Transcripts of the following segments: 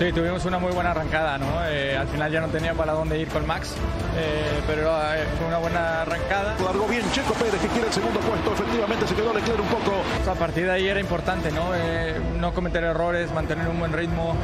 Sí, tuvimos una muy buena arrancada, ¿no? Eh, al final ya no tenía para dónde ir con Max, eh, pero eh, fue una buena arrancada. Largó bien Checo Pérez, que quiere el segundo puesto. Efectivamente se quedó Leclerc un poco. A partir de ahí era importante, ¿no? Eh, no cometer errores, mantener un buen ritmo.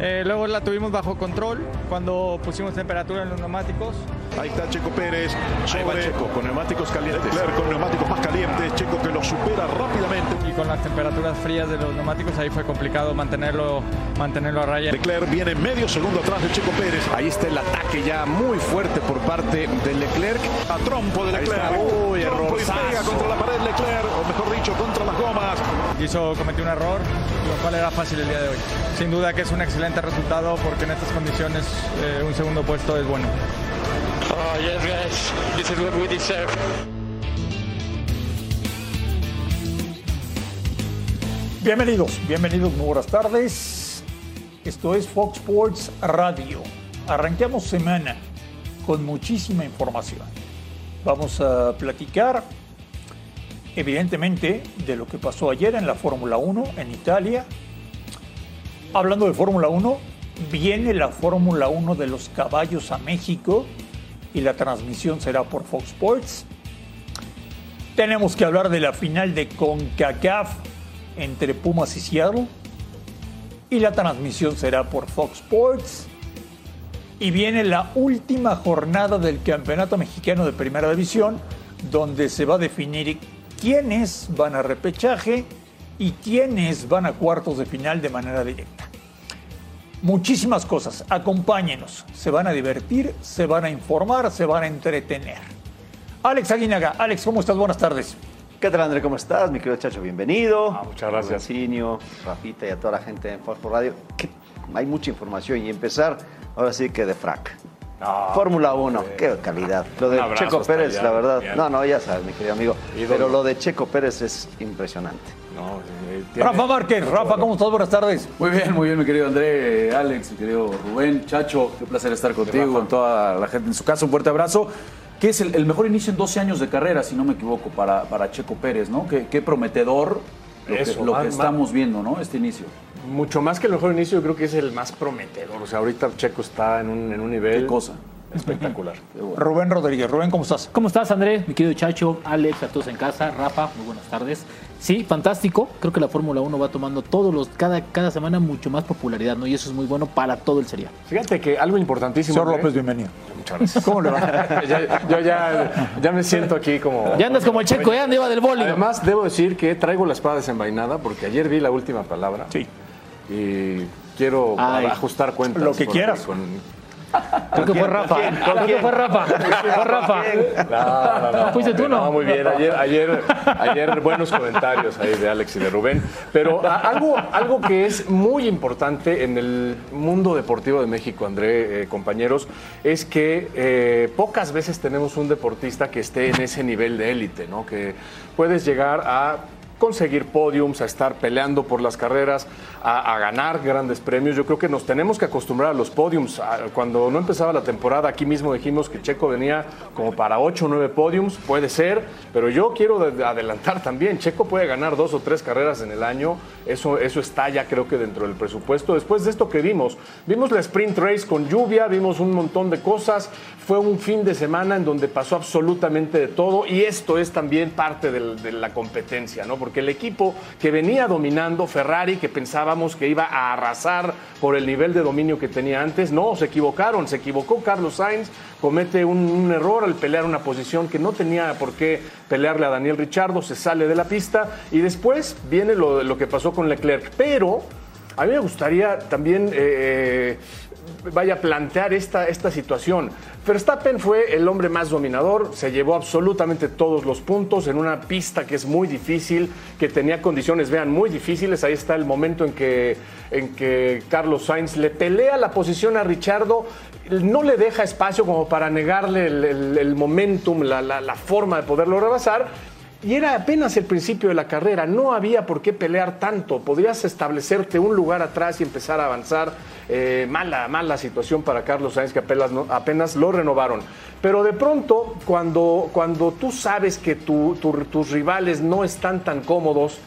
Luego la tuvimos bajo control cuando pusimos temperatura en los neumáticos. Ahí está Checo Pérez Ahí va sobre Checo, con neumáticos calientes. Leclerc con neumáticos más calientes. Checo que lo supera rápidamente. Y con las temperaturas frías de los neumáticos ahí fue complicado mantenerlo, mantenerlo a raya. Leclerc viene medio segundo atrás de Checo Pérez. Ahí está el ataque ya muy fuerte por parte de Leclerc. A trompo de Ahí Leclerc. está. Uy, pega contra la pared Leclerc, o mejor dicho, contra las gomas. Hizo, cometió un error, lo cual era fácil el día de hoy. Sin duda que es un excelente resultado porque en estas condiciones eh, un segundo puesto es bueno. Oh, yes, guys. This is what we deserve. Bienvenidos, bienvenidos, muy buenas tardes. Esto es Fox Sports Radio. Arranquemos semana con muchísima información. Vamos a platicar, evidentemente, de lo que pasó ayer en la Fórmula 1 en Italia. Hablando de Fórmula 1, viene la Fórmula 1 de los caballos a México y la transmisión será por Fox Sports. Tenemos que hablar de la final de CONCACAF entre Pumas y Seattle. Y la transmisión será por Fox Sports. Y viene la última jornada del Campeonato Mexicano de Primera División, donde se va a definir quiénes van a repechaje y quiénes van a cuartos de final de manera directa. Muchísimas cosas, acompáñenos, se van a divertir, se van a informar, se van a entretener. Alex Aguinaga, Alex, ¿cómo estás? Buenas tardes. ¿Qué tal, André? ¿Cómo estás? Mi querido Chacho, bienvenido. Ah, muchas gracias. Marcinio, Rafita y a toda la gente en Fox por Radio. Hay mucha información y empezar ahora sí que de frac. Fórmula 1, qué calidad. Lo de Checo Pérez, allá, la verdad. bien. No, no, ya sabes, mi querido amigo. Ídolo. Pero lo de Checo Pérez es impresionante. No, eh, tiene- Rafa Márquez, Rafa, ¿cómo estás? Buenas tardes. Muy bien, muy bien, mi querido André, Alex, mi querido Rubén, Chacho, qué placer estar contigo, con toda la gente en su casa, un fuerte abrazo. Que es el, el mejor inicio en 12 años de carrera, si no me equivoco, para, para Checo Pérez, ¿no? Qué, qué prometedor lo que, Eso, lo más- que más- estamos viendo, ¿no? Este inicio. Mucho más que el mejor inicio, yo creo que es el más prometedor. O sea, ahorita Checo está en un, en un nivel Qué cosa. espectacular. Rubén Rodríguez, Rubén, ¿cómo estás? ¿Cómo estás, André? Mi querido Chacho, Alex, a todos en casa, Rafa, muy buenas tardes. Sí, fantástico. Creo que la Fórmula 1 va tomando todos los, cada, cada semana mucho más popularidad, ¿no? Y eso es muy bueno para todo el serial. Fíjate que algo importantísimo. Señor André. López, bienvenido. Muchas gracias. ¿Cómo le va? Ya- yo ya, ya me siento aquí como. Ya andas como el checo, ya anda del boli. Además, debo decir que traigo la espada desenvainada porque ayer vi la última palabra. Sí. Y quiero Ay. ajustar cuentas. Lo que quieras. con- Creo que fue Rafa. Creo que fue Rafa. Fue Rafa. No, no, no. Fuiste tú, ¿no? muy bien. Ayer, ayer, ayer buenos comentarios ahí de Alex y de Rubén. Pero a- algo, algo que es muy importante en el mundo deportivo de México, André, eh, compañeros, es que eh, pocas veces tenemos un deportista que esté en ese nivel de élite, ¿no? Que puedes llegar a conseguir podiums, a estar peleando por las carreras, a, ganar grandes premios. Yo creo que nos tenemos que acostumbrar a los podiums. Cuando no empezaba la temporada, aquí mismo dijimos que Checo venía como para 8 o 9 podiums, puede ser, pero yo quiero de- adelantar también. Checo puede ganar dos o tres carreras en el año, eso, eso está ya creo que dentro del presupuesto. Después de esto que vimos, vimos la sprint race con lluvia, vimos un montón de cosas, fue un fin de semana en donde pasó absolutamente de todo y esto es también parte de la competencia, ¿no? El equipo que venía dominando, Ferrari, que pensábamos que iba a arrasar por el nivel de dominio que tenía antes, no, se equivocaron, se equivocó Carlos Sainz, comete un, error al pelear una posición que no tenía por qué pelearle a Daniel Richardo, se sale de la pista y después viene lo, que pasó con Leclerc, pero a mí me gustaría también eh, vaya a plantear esta, esta situación. Verstappen fue el hombre más dominador, se llevó absolutamente todos los puntos en una pista que es muy difícil, que tenía condiciones, vean, muy difíciles. Ahí está el momento en que, en que Carlos Sainz le pelea la posición a Richardo, no le deja espacio como para negarle el, el- momentum, la- la forma de poderlo rebasar. Y era apenas el principio de la carrera, no había por qué pelear tanto, podrías establecerte un lugar atrás y empezar a avanzar. Eh, mala, mala situación para Carlos Sainz que apenas, apenas lo renovaron. Pero de pronto, cuando, cuando tú sabes que tu- tu- tus rivales no están tan cómodos,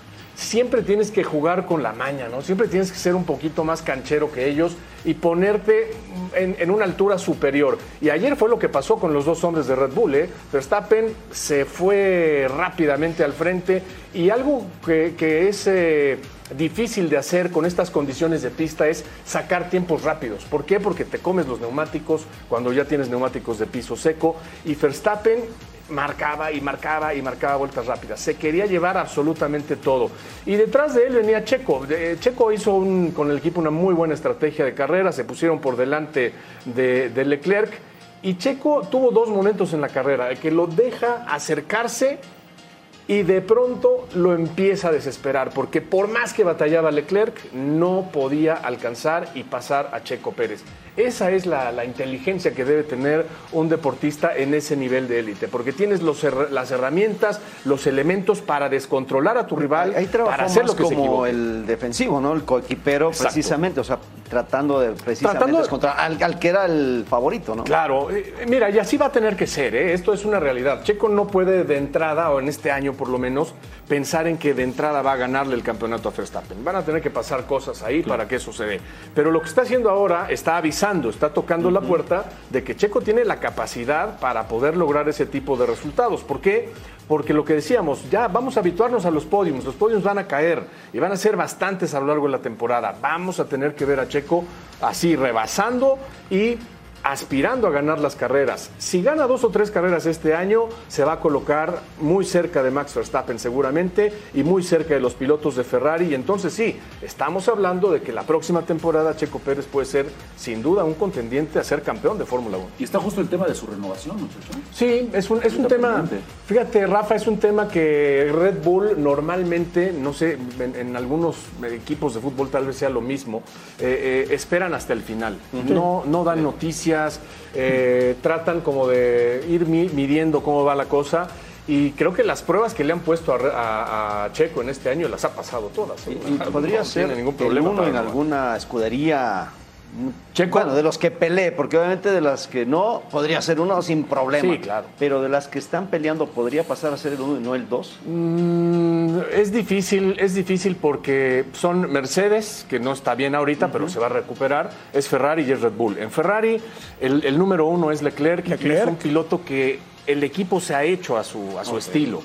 siempre tienes que jugar con la maña, ¿no? Siempre tienes que ser un poquito más canchero que ellos y ponerte en, una altura superior. Y ayer fue lo que pasó con los dos hombres de Red Bull, ¿eh? Verstappen se fue rápidamente al frente y algo que, que es... eh, difícil de hacer con estas condiciones de pista es sacar tiempos rápidos. ¿Por qué? Porque te comes los neumáticos cuando ya tienes neumáticos de piso seco y Verstappen marcaba y marcaba y marcaba vueltas rápidas. Se quería llevar absolutamente todo. Y detrás de él venía Checo. De- Checo hizo con el equipo una muy buena estrategia de carrera, se pusieron por delante de, de Leclerc y Checo tuvo dos momentos en la carrera, el que lo deja acercarse y de pronto lo empieza a desesperar, porque por más que batallaba Leclerc, no podía alcanzar y pasar a Checo Pérez. Esa es la, la inteligencia que debe tener un deportista en ese nivel de élite, porque tienes los las herramientas, los elementos para descontrolar a tu rival, Ahí trabajó para hacer lo que como el defensivo, ¿no? El coequipero, Exacto. precisamente, o sea, tratando de precisamente Tratando de- descontrolar al, al que era el favorito, ¿no? Claro, eh, mira, y así va a tener que ser, ¿eh? esto es una realidad. Checo no puede de entrada, o en este año por lo menos, pensar en que de entrada va a ganarle el campeonato a Verstappen. Van a tener que pasar cosas ahí para que eso se dé. Pero lo que está haciendo ahora está avisando, está tocando la puerta de que Checo tiene la capacidad para poder lograr ese tipo de resultados. ¿Por qué? Porque lo que decíamos, ya vamos a habituarnos a los podiums, los podiums van a caer y van a ser bastantes a lo largo de la temporada. Vamos a tener que ver a Checo así rebasando y aspirando a ganar las carreras. Si gana dos o tres carreras este año, se va a colocar muy cerca de Max Verstappen seguramente y muy cerca de los pilotos de Ferrari. Y entonces sí, estamos hablando de que la próxima temporada Checo Pérez puede ser sin duda un contendiente a ser campeón de Fórmula 1. Y está justo el tema de su renovación, muchacho. Sí, es un, es un tema, fíjate Rafa, es un tema que Red Bull normalmente, no sé, en, en algunos equipos de fútbol tal vez sea lo mismo, eh, eh, esperan hasta el final, no, no dan noticias, eh, tratan como de ir mi- midiendo cómo va la cosa. Y creo que las pruebas que le han puesto a, a- a Checo en este año las ha pasado todas. ¿eh? Y podría No ser el problema uno en alguna escudería. Checo. Bueno, de los que pelee, porque obviamente de las que no, podría ser uno sin problema. Sí, claro. Pero de las que están peleando, ¿podría pasar a ser el uno y no el dos? Mm, es difícil, es difícil porque son Mercedes, que no está bien ahorita, pero se va a recuperar, es Ferrari y es Red Bull. En Ferrari, el, el número uno es Leclerc, y es un piloto que el equipo se ha hecho a su, a su estilo.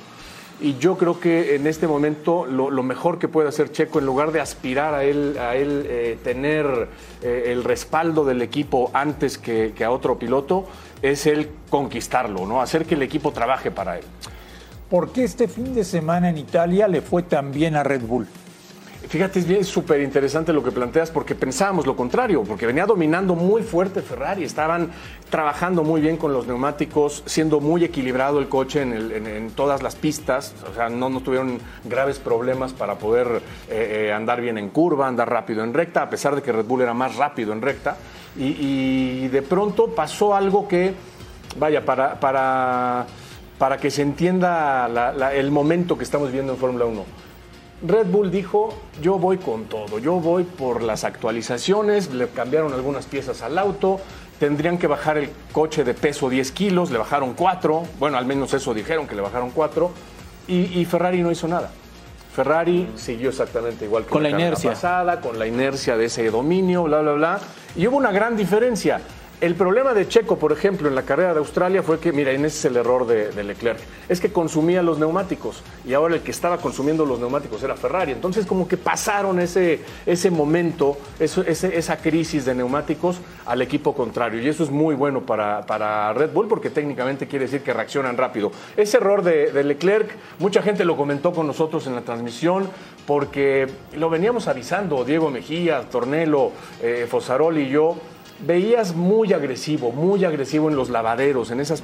Y yo creo que en este momento lo, mejor que puede hacer Checo, en lugar de aspirar a él, a él eh, tener eh, el respaldo del equipo antes que, que a otro piloto, es el conquistarlo, ¿no? Hacer que el equipo trabaje para él. ¿Por qué este fin de semana en Italia le fue tan bien a Red Bull? Fíjate, es bien súper interesante lo que planteas porque pensábamos lo contrario, porque venía dominando muy fuerte Ferrari, estaban trabajando muy bien con los neumáticos, siendo muy equilibrado el coche en, todas las pistas, o sea, no, no tuvieron graves problemas para poder eh, eh, andar bien en curva, andar rápido en recta, a pesar de que Red Bull era más rápido en recta, y, de pronto pasó algo que, vaya, para... para para que se entienda el momento que estamos viendo en Fórmula 1. Red Bull dijo, yo voy con todo, yo voy por las actualizaciones, le cambiaron algunas piezas al auto, tendrían que bajar el coche de peso 10 kilos, le bajaron 4, bueno, al menos eso dijeron que le bajaron 4, y, y Ferrari no hizo nada. Ferrari siguió exactamente igual que Con la inercia. pasada, con la inercia de ese dominio, bla, bla, bla. Y hubo una gran diferencia. El problema de Checo, por ejemplo, en la carrera de Australia fue que, mira, ese es el error de, Leclerc, es que consumía los neumáticos y ahora el que estaba consumiendo los neumáticos era Ferrari. Entonces, como que pasaron ese, ese momento, esa crisis de neumáticos al equipo contrario. Y eso es muy bueno para, para Red Bull porque técnicamente quiere decir que reaccionan rápido. Ese error de, Leclerc, mucha gente lo comentó con nosotros en la transmisión porque lo veníamos avisando, Diego Mejía, Tornelo, eh, y yo veías muy agresivo, muy agresivo en los lavaderos, en, esos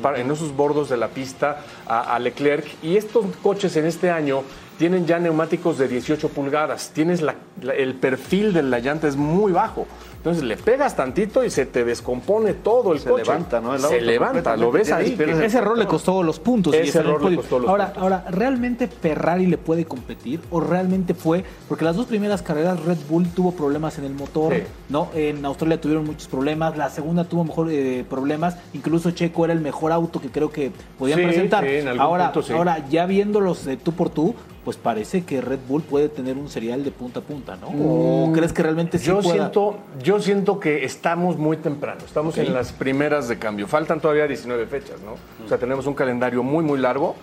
bordos de la pista a, Leclerc. Y estos coches en este año tienen ya neumáticos de 18 pulgadas. Tienes la- el perfil de la llanta es muy bajo. Entonces le pegas tantito y se te descompone todo el Se coche. levanta, ¿no? El se levanta, lo ves ahí. Ese error le costó los puntos. y Ese error le costó los ahora, puntos. ahora, ¿realmente Ferrari le puede competir? ¿O realmente fue? Porque las dos primeras carreras Red Bull tuvo problemas en el motor, Sí. ¿no? En Australia tuvieron muchos problemas, la segunda tuvo mejor eh, problemas, incluso Checo era el mejor auto que creo que podían Sí, presentar. sí, en algún ahora, punto sí. ahora, ya viéndolos de tú por tú, pues parece que Red Bull puede tener un serial de punta a punta, ¿no? ¿O Mm, crees que realmente sí yo pueda? siento yo siento que estamos muy temprano estamos en las primeras de cambio faltan todavía 19 fechas no o sea tenemos un calendario muy muy largo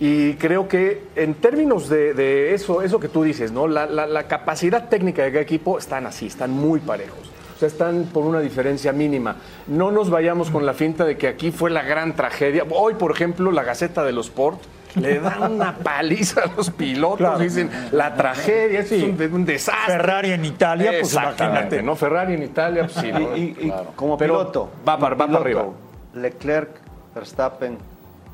y creo que en términos de, de eso eso que tú dices no la, la- la capacidad técnica de cada equipo están así están muy parejos o sea, están por una diferencia mínima. No nos vayamos con la finta de que aquí fue la gran tragedia. Hoy, por ejemplo, la Gaceta de los Sport le da una paliza a los pilotos. Claro. Dicen, la tragedia esto es un, un desastre. Ferrari en Italia, pues Exactamente, imagínate. ¿no? Ferrari en Italia, pues sí. ¿no? Y, y- y Claro. como Pero piloto. Va para, arriba. Leclerc, Verstappen,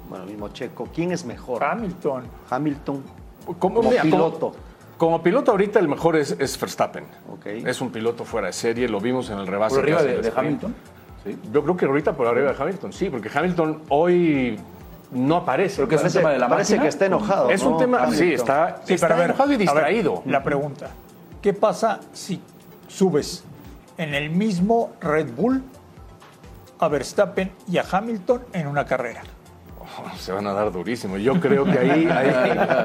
bueno, el mismo Checo. ¿Quién es mejor? Hamilton. Hamilton. Como, Como mira, como- piloto. Como, piloto ahorita el mejor es, es Verstappen. Es un piloto fuera de serie, lo vimos en el rebase. Por arriba de, el de. Hamilton. Sí. Yo creo que ahorita por arriba de Hamilton, sí, porque Hamilton hoy no aparece. Creo que es un Parece, tema de la parece máquina. que está enojado. Es un ¿no? tema, Hamilton. sí, está, Sí, está ver, enojado y a ver, distraído. la pregunta, ¿qué pasa si subes en el mismo Red Bull a Verstappen y a Hamilton en una carrera? Se van a dar durísimo. Yo creo que ahí, ahí,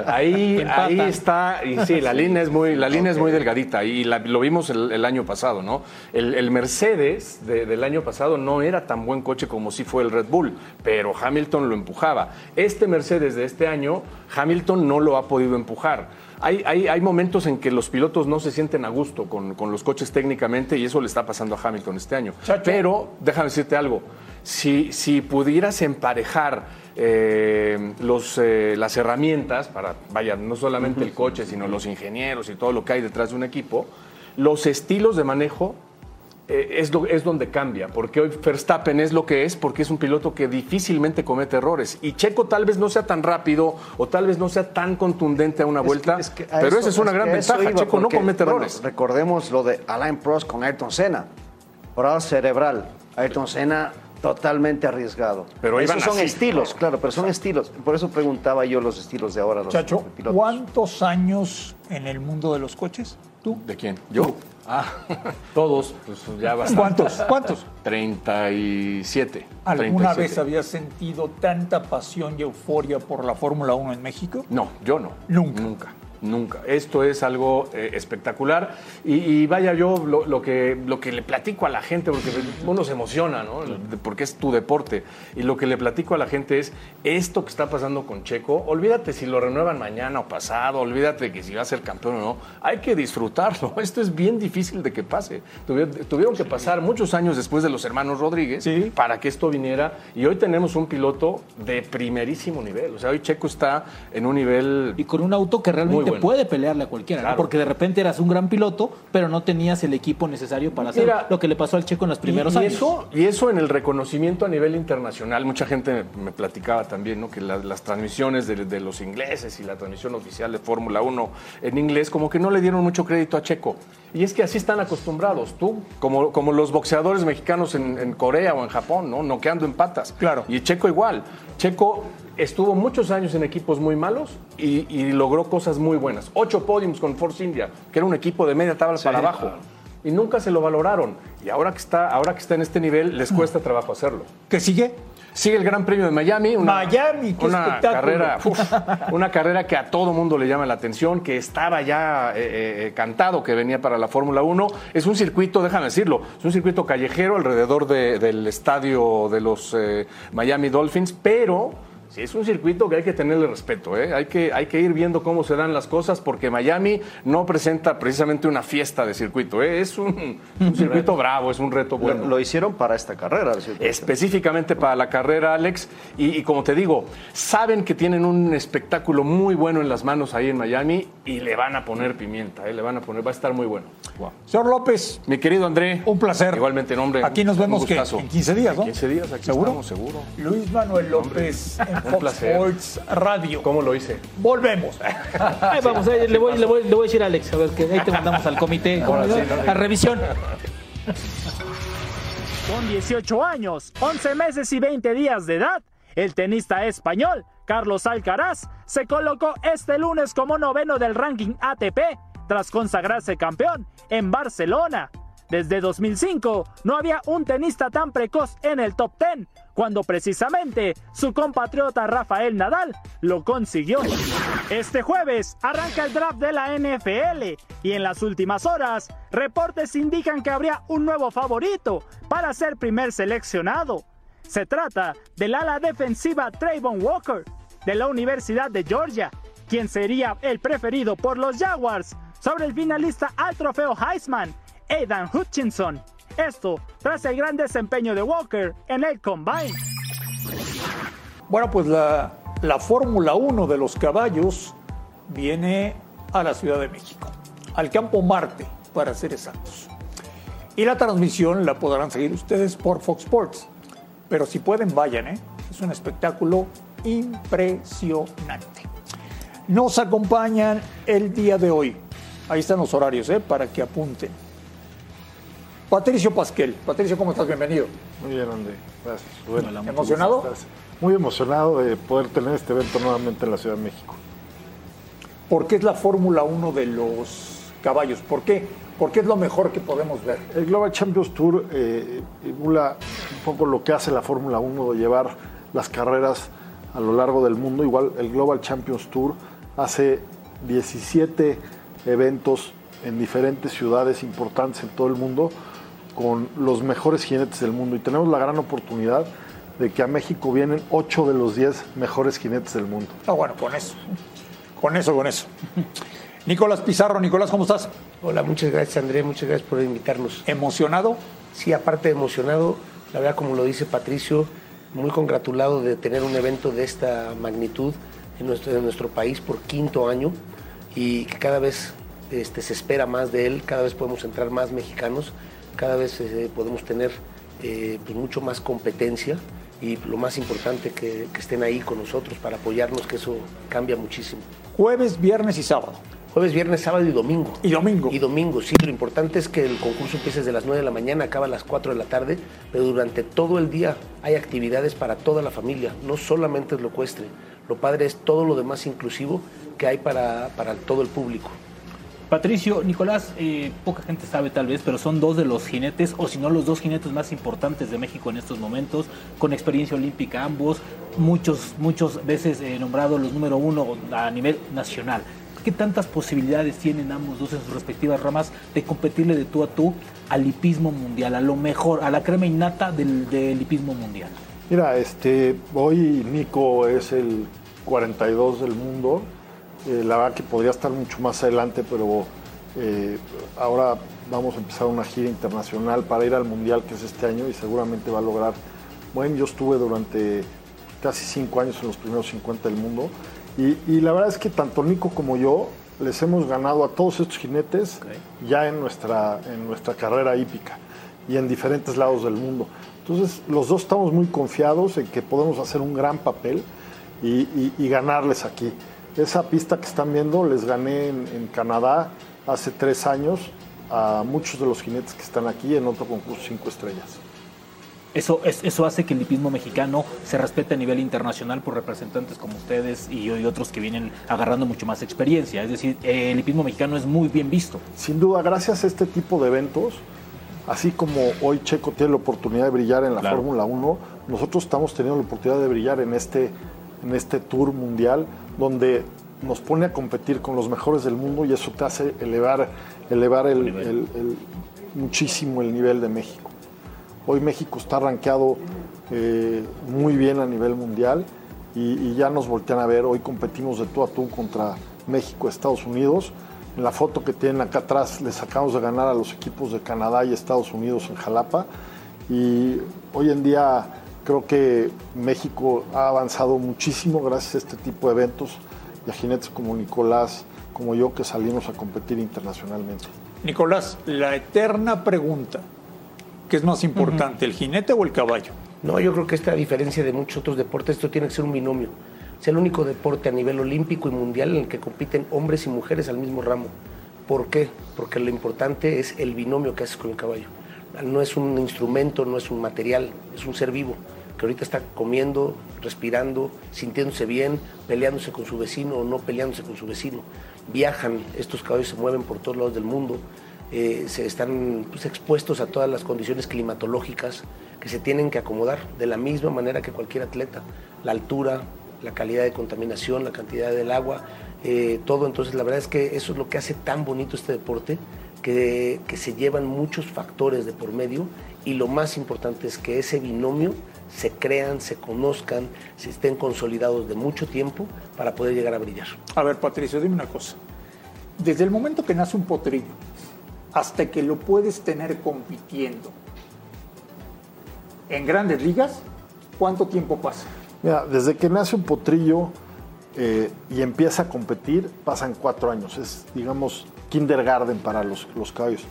ahí, ahí está. Y sí, la línea es muy, la línea es muy delgadita. Y la- lo vimos el, el año pasado, ¿no? El, el Mercedes de- del año pasado no era tan buen coche como sí fue el Red Bull, pero Hamilton lo empujaba. Este Mercedes de este año, Hamilton no lo ha podido empujar. Hay, hay, hay momentos en que los pilotos no se sienten a gusto con, con los coches técnicamente y eso le está pasando a Hamilton este año. Chacho. Pero déjame decirte algo. Si, si pudieras emparejar eh, los, eh, las herramientas para, vaya, no solamente el coche, sino los ingenieros y todo lo que hay detrás de un equipo, los estilos de manejo eh, es, lo- es donde cambia, porque hoy Verstappen es lo que es, porque es un piloto que difícilmente comete errores. Y Checo tal vez no sea tan rápido o tal vez no sea tan contundente a una Es que- vuelta, es que a pero eso- esa es una que gran ventaja. Checo no porque, comete bueno, errores. recordemos lo de Alain Prost con Ayrton Senna. Oral cerebral. Ayrton Senna totalmente arriesgado. Pero Esos son así. estilos, claro, pero son estilos. Por eso preguntaba yo los estilos de ahora. Los Chacho, pilotos. ¿cuántos años en el mundo de los coches? ¿Tú? ¿De quién? ¿Yo? Ah, Todos. pues ya bastante. ¿Cuántos? ¿Cuántos? 37. ¿Alguna 37. vez habías sentido tanta pasión y euforia por la Fórmula 1 en México? No, yo no. Nunca. Nunca. Nunca. Esto es algo eh, espectacular. Y, y vaya yo lo, lo que, lo que le platico a la gente, porque uno se emociona, ¿no? Porque es tu deporte. Y lo que le platico a la gente es esto que está pasando con Checo. Olvídate si lo renuevan mañana o pasado. Olvídate que si va a ser campeón o no. Hay que disfrutarlo. Esto es bien difícil de que pase. Tuvieron, que pasar muchos años después de los hermanos Rodríguez Sí. para que esto viniera. Y hoy tenemos un piloto de primerísimo nivel. O sea, hoy Checo está en un nivel Y con un auto que realmente bueno. puede pelearle a cualquiera, ¿no? Porque de repente eras un gran piloto, pero no tenías el equipo necesario para hacer Mira, lo que le pasó al Checo en los primeros y, y años. Eso, y eso en el reconocimiento a nivel internacional. Mucha gente me platicaba también ¿no? que la- las transmisiones de, de los ingleses y la transmisión oficial de Fórmula 1 en inglés, como que no le dieron mucho crédito a Checo. Y es que así están acostumbrados. Tú, como, como los boxeadores mexicanos en, en Corea o en Japón, ¿no? noqueando en patas. Claro. Y Checo igual. Checo estuvo muchos años en equipos muy malos y, y logró cosas muy buenas. Ocho podiums con Force India, que era un equipo de media tabla para abajo. Y nunca se lo valoraron. Y ahora que está, ahora que está en este nivel, les cuesta trabajo hacerlo. ¿Qué sigue? Sigue el Gran Premio de Miami. Una, Miami, qué una carrera, uf, una carrera que a todo mundo le llama la atención, que estaba ya eh, eh, cantado que venía para la Fórmula 1. Es un circuito, déjame decirlo, es un circuito callejero alrededor de- del estadio de los eh, Miami Dolphins, pero sí es un circuito que hay que tenerle respeto. ¿eh? Hay, que, hay que ir viendo cómo se dan las cosas, porque Miami no presenta precisamente una fiesta de circuito. ¿eh? Es un, un circuito bravo, es un reto Lo, bueno. lo hicieron para esta carrera. Específicamente para la carrera, Alex. Y, y como te digo, saben que tienen un espectáculo muy bueno en las manos ahí en Miami y le van a poner pimienta, ¿eh? le van a poner, va a estar muy bueno. Señor López, Mi querido André. un placer. Igualmente, nombre. Aquí nos vemos que en 15 días, ¿no? En 15 días, aquí ¿Seguro? estamos, seguro. Luis Manuel López Fox placer. Sports Radio. ¿Cómo lo hice? Volvemos. Ahí vamos, ahí le, voy, le, voy, le voy a decir a Alex, a ver, que ahí te mandamos al comité, a revisión. Con 18 años, 11 meses y 20 días de edad, el tenista español Carlos Alcaraz se colocó este lunes como noveno del ranking ATP tras consagrarse campeón en Barcelona. Desde 2005 no había un tenista tan precoz en el top 10, cuando precisamente su compatriota Rafael Nadal lo consiguió. Este jueves arranca el draft de la NFL y en las últimas horas reportes indican que habría un nuevo favorito para ser primer seleccionado. Se trata del ala defensiva Trayvon Walker de la Universidad de Georgia, quien sería el preferido por los Jaguars sobre el finalista al trofeo Heisman, Aidan Hutchinson. Esto tras el gran desempeño de Walker en el Combine. Bueno, pues la, la Fórmula 1 de los caballos viene a la Ciudad de México, al Campo Marte, para ser exactos. Y la transmisión la podrán seguir ustedes por Fox Sports. Pero si pueden, vayan, ¿eh? Es un espectáculo impresionante. Nos acompañan el día de hoy. Ahí están los horarios, ¿eh? Para que apunten. Patricio Pasquel. Patricio, ¿cómo estás? Bienvenido. Muy bien, André. Gracias. Bueno, ¿Emocionado? Gracias. Muy emocionado de poder tener este evento nuevamente en la Ciudad de México. ¿Por qué es la Fórmula 1 de los caballos? ¿Por qué? Porque es lo mejor que podemos ver. El Global Champions Tour eh, emula un poco lo que hace la Fórmula 1 de llevar las carreras a lo largo del mundo. Igual el Global Champions Tour hace 17 eventos en diferentes ciudades importantes en todo el mundo con los mejores jinetes del mundo y tenemos la gran oportunidad de que a México vienen 8 de los 10 mejores jinetes del mundo. Ah, bueno, con eso. Con eso, con eso. Nicolás Pizarro, Nicolás, ¿cómo estás? Hola, muchas gracias André, muchas gracias por invitarnos. ¿Emocionado? Sí, aparte de emocionado, la verdad como lo dice Patricio, muy congratulado de tener un evento de esta magnitud en nuestro, en nuestro país por quinto año y que cada vez este, se espera más de él, cada vez podemos entrar más mexicanos, cada vez eh, podemos tener eh, pues mucho más competencia y lo más importante que, que estén ahí con nosotros para apoyarnos, que eso cambia muchísimo. Jueves, viernes y sábado. Jueves, viernes, sábado y domingo. Y domingo. Y domingo, sí. Lo importante es que el concurso empieza desde las 9 de la mañana, acaba a las 4 de la tarde, pero durante todo el día hay actividades para toda la familia, no solamente es lo ecuestre. Lo padre es todo lo demás inclusivo que hay para, para todo el público. Patricio, Nicolás, eh, poca gente sabe tal vez, pero son dos de los jinetes, o si no los dos jinetes más importantes de México en estos momentos, con experiencia olímpica ambos, muchos, muchas veces eh, nombrados los número uno a nivel nacional. ¿Qué tantas posibilidades tienen ambos dos en sus respectivas ramas de competirle de tú a tú al hipismo mundial, a lo mejor, a la crema innata del, del hipismo mundial? Mira, este, hoy Nico es el 42 del mundo. Eh, la verdad que podría estar mucho más adelante, pero eh, ahora vamos a empezar una gira internacional para ir al Mundial que es este año y seguramente va a lograr. Bueno, yo estuve durante casi cinco años en los primeros 50 del mundo y, y la verdad es que tanto Nico como yo les hemos ganado a todos estos jinetes ya en nuestra, en nuestra carrera hípica y en diferentes lados del mundo. Entonces, los dos estamos muy confiados en que podemos hacer un gran papel y, y- y ganarles aquí. Esa pista que están viendo les gané en, en Canadá hace tres años a muchos de los jinetes que están aquí en otro concurso cinco estrellas. Eso, es- eso hace que el hipismo mexicano se respete a nivel internacional por representantes como ustedes y, y otros que vienen agarrando mucho más experiencia. Es decir, eh, el hipismo mexicano es muy bien visto. Sin duda, gracias a este tipo de eventos, así como hoy Checo tiene la oportunidad de brillar en la Claro. Fórmula 1, nosotros estamos teniendo la oportunidad de brillar en este, en este tour mundial donde nos pone a competir con los mejores del mundo y eso te hace elevar, elevar el- el- el- muchísimo el nivel de México. Hoy México está rankeado eh, muy bien a nivel mundial y, y ya nos voltean a ver. Hoy competimos de tú a tú contra México, Estados Unidos. En la foto que tienen acá atrás les sacamos de ganar a los equipos de Canadá y Estados Unidos en Jalapa. Y hoy en día creo que México ha avanzado muchísimo gracias a este tipo de eventos y a jinetes como Nicolás, como yo, que salimos a competir internacionalmente. Nicolás, la eterna pregunta, ¿qué es más importante, el jinete o el caballo? No, yo creo que esta a diferencia de muchos otros deportes, esto tiene que ser un binomio. Es el único deporte a nivel olímpico y mundial en el que compiten hombres y mujeres al mismo ramo. ¿Por qué? Porque lo importante es el binomio que haces con el caballo. No es un instrumento, no es un material, es un ser vivo que ahorita está comiendo, respirando, sintiéndose bien, peleándose con su vecino o no peleándose con su vecino. Viajan, estos caballos se mueven por todos lados del mundo. eh, se están pues, expuestos a todas las condiciones climatológicas que se tienen que acomodar de la misma manera que cualquier atleta. La altura, la calidad de contaminación, la cantidad del agua, eh, todo. Entonces la verdad es que eso es lo que hace tan bonito este deporte, que, que se llevan muchos factores de por medio y lo más importante es que ese binomio se crean, se conozcan, se estén consolidados de mucho tiempo para poder llegar a brillar. A ver, Patricio, dime una cosa. Desde el momento que nace un potrillo hasta que lo puedes tener compitiendo en grandes ligas, ¿cuánto tiempo pasa? Mira, desde que nace un potrillo eh, y empieza a competir, pasan cuatro años. Es, digamos, kindergarten para los, los caballos.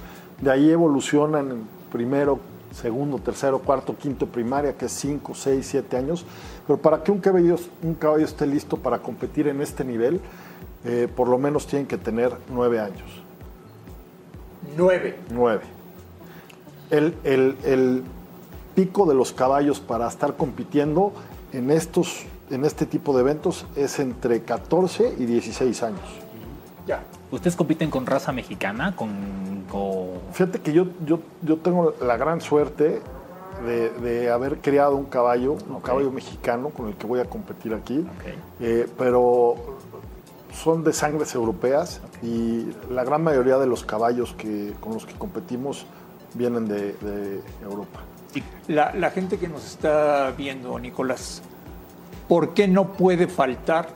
De ahí evolucionan en primero, segundo, tercero, cuarto, quinto primaria, que es cinco, seis, siete años. Pero para que un caballo, un caballo esté listo para competir en este nivel, eh, por lo menos tienen que tener nueve años. Nueve. Nueve. El, el- el pico de los caballos para estar compitiendo en, estos, en este tipo de eventos es entre 14 y 16 años. Ya. ¿Ustedes compiten con raza mexicana? ¿Con, con- Fíjate que yo, yo, yo tengo la gran suerte de, de haber creado un caballo, un caballo mexicano con el que voy a competir aquí, Eh, pero son de sangres europeas y la gran mayoría de los caballos que, con los que competimos vienen de, de Europa. La, la gente que nos está viendo, Nicolás, ¿por qué no puede faltar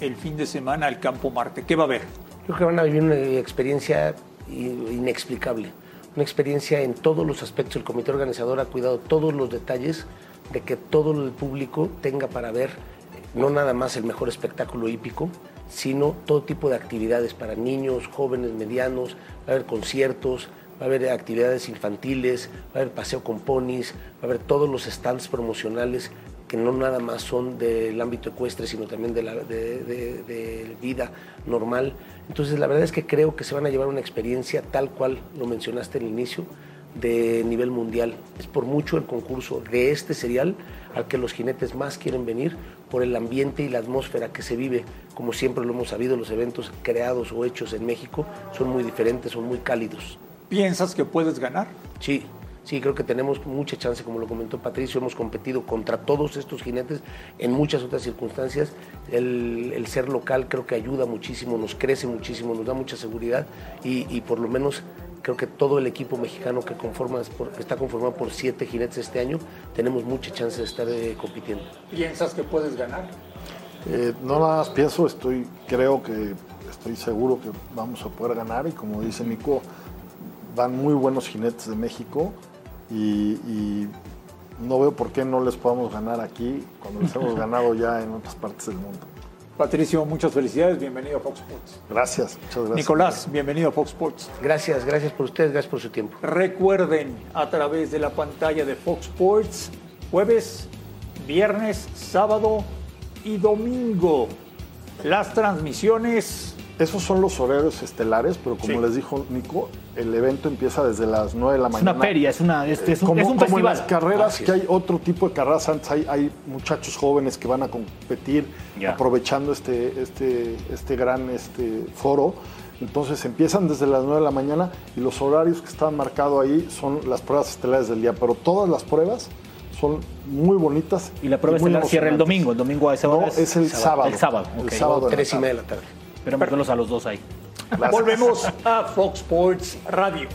el fin de semana al Campo Marte? ¿Qué va a haber? Yo creo que van a vivir una experiencia inexplicable, una experiencia en todos los aspectos. El comité organizador ha cuidado todos los detalles de que todo el público tenga para ver no nada más el mejor espectáculo hípico, sino todo tipo de actividades para niños, jóvenes, medianos, va a haber conciertos, va a haber actividades infantiles, va a haber paseo con ponis, va a haber todos los stands promocionales que no nada más son del ámbito ecuestre, sino también de, la, de, de- de vida normal. Entonces, la verdad es que creo que se van a llevar una experiencia tal cual lo mencionaste al inicio, de nivel mundial. Es por mucho el concurso de este serial al que los jinetes más quieren venir por el ambiente y la atmósfera que se vive. Como siempre lo hemos sabido, los eventos creados o hechos en México son muy diferentes, son muy cálidos. ¿Piensas que puedes ganar? Sí, sí, creo que tenemos mucha chance, como lo comentó Patricio, hemos competido contra todos estos jinetes en muchas otras circunstancias. El, el ser local creo que ayuda muchísimo, nos crece muchísimo, nos da mucha seguridad y, y por lo menos creo que todo el equipo mexicano que, conforma, que está conformado por siete jinetes este año, tenemos mucha chance de estar eh, compitiendo. ¿Piensas que puedes ganar? Eh, no nada más pienso, estoy, creo que estoy seguro que vamos a poder ganar y como dice Nico, van muy buenos jinetes de México y, y no veo por qué no les podamos ganar aquí cuando les hemos ganado ya en otras partes del mundo. Patricio, muchas felicidades, bienvenido a Fox Sports. Gracias, muchas gracias. Nicolás, bienvenido a Fox Sports. Gracias, gracias por ustedes, gracias por su tiempo. Recuerden a través de la pantalla de Fox Sports, jueves, viernes, sábado y domingo. Las transmisiones. Esos son los horarios estelares, pero como Sí. les dijo Nico, el evento empieza desde las 9 de la Es mañana. una feria, es, una, es, es un, como, es un como en festival. las carreras, que es. hay otro tipo de carreras antes, hay, hay muchachos jóvenes que van a competir Ya. aprovechando este, este, este gran este, foro. Entonces empiezan desde las 9 de la mañana y los horarios que están marcados ahí son las pruebas estelares del día, pero todas las pruebas son muy bonitas. Y la prueba estelar cierra el domingo. El domingo a esa hora No, es el sábado. El sábado. El ok. sábado en Tres y media de la tarde. Esperemos verlos a los dos ahí. Volvemos a Fox Sports Radio.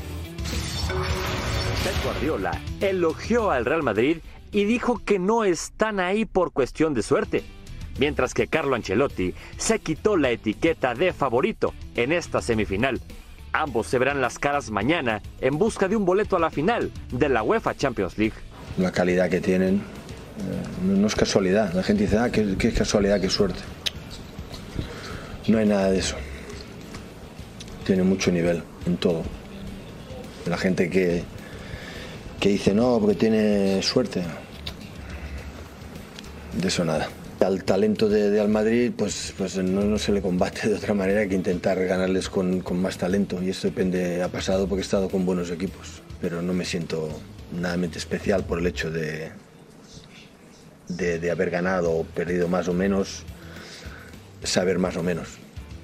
Pep Guardiola elogió al Real Madrid y dijo que no están ahí por cuestión de suerte, mientras que Carlo Ancelotti se quitó la etiqueta de favorito en esta semifinal. Ambos se verán las caras mañana en busca de un boleto a la final de la UEFA Champions League. la calidad que tienen eh, no, no es casualidad. La gente dice, ah, qué, qué casualidad, qué suerte. No hay nada de eso. Tiene mucho nivel en todo. La gente que, que dice, no, porque tiene suerte. De eso nada. Al talento de, de Al Madrid, pues, pues no, se le combate de otra manera que intentar ganarles con, con más talento. Y eso depende, ha pasado porque he estado con buenos equipos. Pero no me siento nadamente especial por el hecho de, de haber ganado o perdido más o menos, saber más o menos.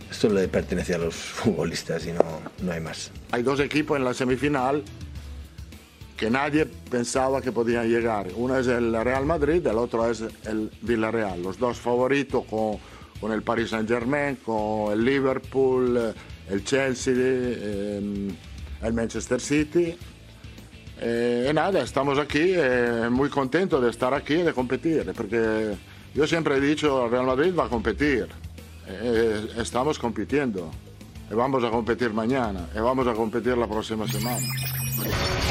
Esto le pertenece a los futbolistas y no, no hay más. Hay dos equipos en la semifinal que nadie pensaba que podían llegar. Uno es el Real Madrid, el otro es el Villarreal. Los dos favoritos con, con el Paris Saint Germain, con el Liverpool, el Chelsea, eh, el Manchester City. Eh, y nada, estamos aquí eh, muy contentos de estar aquí y de competir, porque yo siempre he dicho, el Real Madrid va a competir. Eh, estamos compitiendo. Y vamos a competir mañana. Y vamos a competir la próxima semana.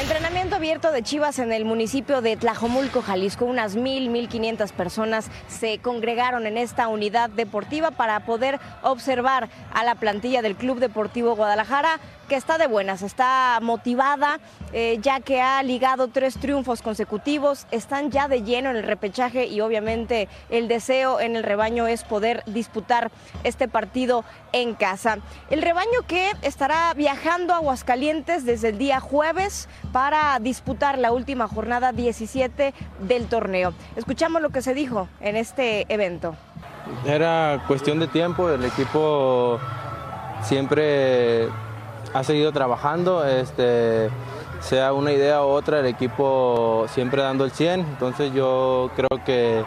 Entrenamiento abierto de Chivas en el municipio de Tlajomulco, Jalisco. Unas mil, mil quinientas personas se congregaron en esta unidad deportiva para poder observar a la plantilla del Club Deportivo Guadalajara que está de buenas, está motivada, eh, ya que ha ligado tres triunfos consecutivos, están ya de lleno en el repechaje y obviamente el deseo en el rebaño es poder disputar este partido en casa. El rebaño que estará viajando a Aguascalientes desde el día jueves para disputar la última jornada 17 del torneo. Escuchamos lo que se dijo en este evento. Era cuestión de tiempo, el equipo siempre ha seguido trabajando, este, sea una idea u otra, el equipo siempre dando el 100, entonces yo creo que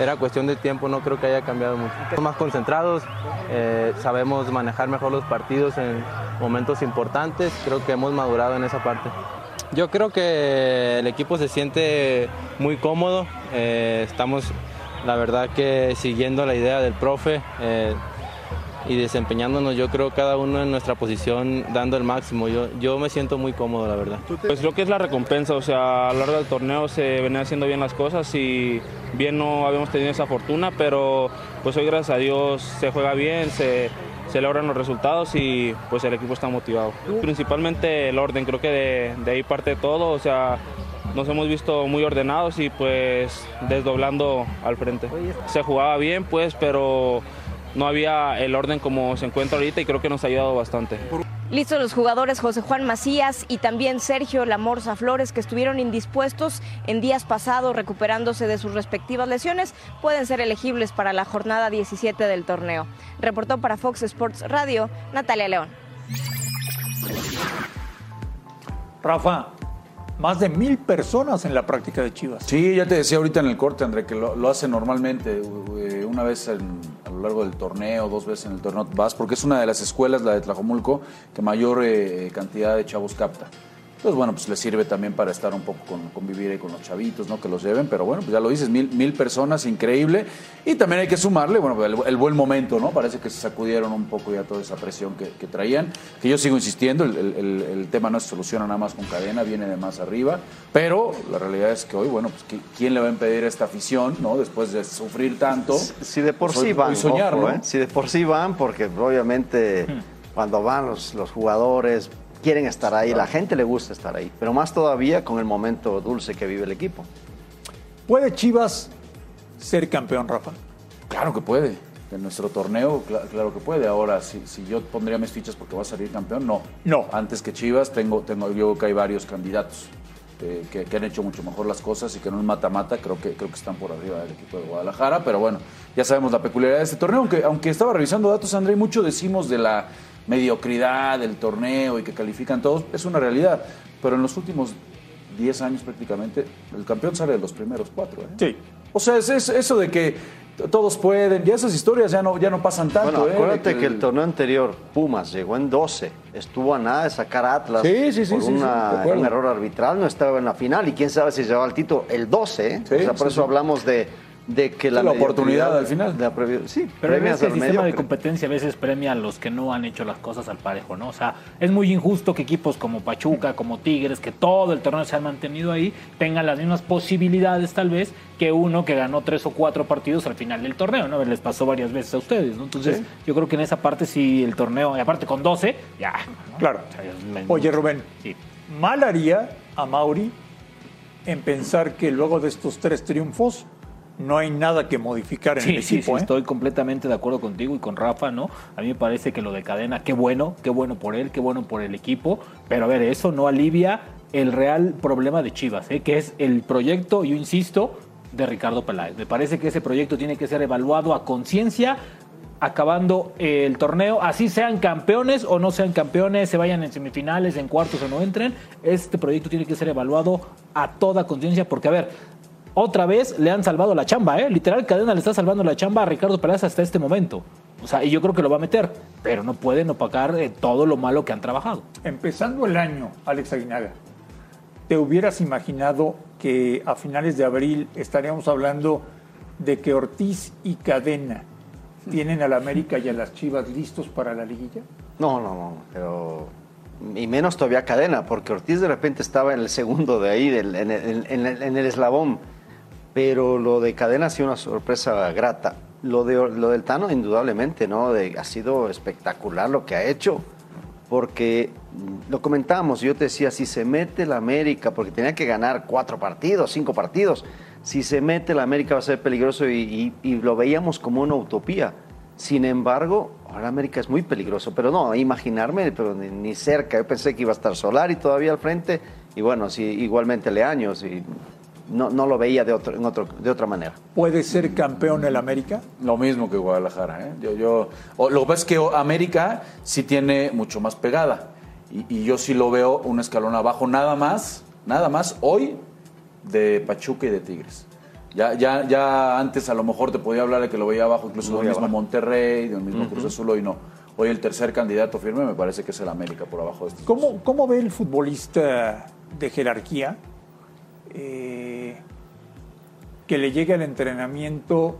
era cuestión de tiempo, no creo que haya cambiado mucho. Estamos más concentrados, eh, sabemos manejar mejor los partidos en momentos importantes, creo que hemos madurado en esa parte. Yo creo que el equipo se siente muy cómodo, eh, estamos la verdad que siguiendo la idea del profe. Eh, y desempeñándonos yo creo cada uno en nuestra posición dando el máximo. Yo, yo me siento muy cómodo, la verdad. Pues creo que es la recompensa, o sea, a lo largo del torneo se venían haciendo bien las cosas y bien no habíamos tenido esa fortuna, pero pues hoy gracias a Dios se juega bien, se, se logran los resultados y pues el equipo está motivado. Principalmente el orden, creo que de, de ahí parte todo, o sea, nos hemos visto muy ordenados y pues desdoblando al frente. Se jugaba bien pues, pero no había el orden como se encuentra ahorita y creo que nos ha ayudado bastante. Listos los jugadores José Juan Macías y también Sergio Lamorza Flores que estuvieron indispuestos en días pasados recuperándose de sus respectivas lesiones pueden ser elegibles para la jornada 17 del torneo. Reportó para Fox Sports Radio Natalia León. Rafa, más de mil personas en la práctica de Chivas. Sí, ya te decía ahorita en el corte, André, que lo, lo hace normalmente, eh, una vez en- a lo largo del torneo, dos veces en el torneo vas, porque es una de las escuelas, la de Tlajomulco, que mayor eh, cantidad de chavos capta. Entonces, bueno, pues les sirve también para estar un poco con convivir ahí con los chavitos, ¿no? Que los lleven, pero bueno, pues ya lo dices, mil, mil personas, increíble. Y también hay que sumarle, bueno, el, el buen momento, ¿no? Parece que se sacudieron un poco ya toda esa presión que, que traían. Que yo sigo insistiendo, el, el- tema no se soluciona nada más con cadena, viene de más arriba. Pero la realidad es que hoy, bueno, pues ¿qui- ¿quién le va a impedir a esta afición, ¿no? Después de sufrir tanto. Si de por pues, hoy- sí van, hoy soñar, ojo, ¿no? ¿eh? si de por sí van, porque obviamente cuando van los, los jugadores quieren estar ahí, la gente le gusta estar ahí, pero más todavía con el momento dulce que vive el equipo. ¿Puede Chivas ser campeón, Rafa? Claro que puede. En nuestro torneo, cla- claro que puede. Ahora, si, si yo pondría mis fichas porque va a salir campeón, no. No. Antes que Chivas, tengo, tengo yo creo que hay varios candidatos eh, que, que han hecho mucho mejor las cosas y que en un mata-mata creo que, creo que están por arriba del equipo de Guadalajara. Pero bueno, ya sabemos la peculiaridad de este torneo. Aunque, aunque estaba revisando datos, André, mucho decimos de la mediocridad del torneo y que califican todos. Es una realidad. Pero en los últimos 10 años prácticamente, el campeón sale de los primeros cuatro. ¿eh? Sí. O sea, es, es eso de que todos pueden, ya esas historias ya no, ya no pasan tanto. Bueno, ¿eh? acuérdate que el torneo anterior, Pumas, llegó en 12, estuvo a nada de sacar a Atlas Sí, sí, sí, por una- un error arbitral, no estaba en la final y quién sabe si llevaba el título el 12, ¿eh? Sí, o sea, por sí, eso sí. hablamos de, de que la, la oportunidad al final. de la previ- sí, Pero que el sistema de competencia a veces premia a los que no han hecho las cosas al parejo, ¿no? O sea, es muy injusto que equipos como Pachuca, como Tigres, que todo el torneo se han mantenido ahí, tengan las mismas posibilidades tal vez que uno que ganó tres o cuatro partidos al final del torneo, ¿no? Les pasó varias veces a ustedes, ¿no? Entonces, Sí. yo creo que en esa parte sí el torneo, y aparte con 12, ya. ¿no? Claro. O sea, Oye, Rubén, Sí. mal haría a Mauri en pensar que luego de estos tres triunfos no hay nada que modificar en Sí, el sí, equipo. sí, ¿eh? estoy completamente de acuerdo contigo y con Rafa, ¿no? A mí me parece que lo de cadena, qué bueno, qué bueno por él, qué bueno por el equipo, pero a ver, eso no alivia el real problema de Chivas, ¿eh? que es el proyecto, yo insisto, de Ricardo Peláez. Me parece que ese proyecto tiene que ser evaluado a conciencia acabando el torneo, así sean campeones o no sean campeones, se vayan en semifinales, en cuartos o no entren, este proyecto tiene que ser evaluado a toda conciencia porque, a ver, otra vez le han salvado la chamba, ¿eh? Literal, Cadena le está salvando la chamba a Ricardo Peláez hasta este momento. O sea, y yo creo que lo va a meter, pero no pueden opacar eh, todo lo malo que han trabajado. Empezando el año, Alex Aguinaga, ¿te hubieras imaginado que a finales de abril estaríamos hablando de que Ortiz y Cadena tienen al América y a las Chivas listos para la liguilla? No, no, no, pero y menos todavía cadena, porque Ortiz de repente estaba en el segundo de ahí, del- en, el, en el- en el eslabón, pero lo de cadena ha sido una sorpresa grata. Lo, de, lo del Tano, indudablemente, ¿no? Ha sido espectacular lo que ha hecho, porque mm, lo comentábamos, yo te decía, si se mete la América, porque tenía que ganar cuatro partidos, cinco partidos, si se mete la América va a ser peligroso y, y- y lo veíamos como una utopía. Sin embargo, ahora América es muy peligroso, pero no, imaginarme, pero ni, cerca. Yo pensé que iba a estar Solari todavía al frente y bueno, sí, igualmente Leaños y no, no lo veía de, otro, en otro, de otra manera. ¿Puede ser campeón el América? Lo mismo que Guadalajara. ¿eh? Yo, yo- o- lo que pasa es que América sí tiene mucho más pegada. Y, y yo sí lo veo un escalón abajo, nada más, nada más hoy de Pachuca y de Tigres. Ya, ya, ya antes a lo mejor te podía hablar de que lo veía abajo, incluso del mismo. Monterrey, del mismo. Cruz Azul, hoy no. Hoy el tercer candidato firme me parece que es el América por abajo de estos. ¿Cómo, cómo ve el futbolista de jerarquía eh, que le llegue al entrenamiento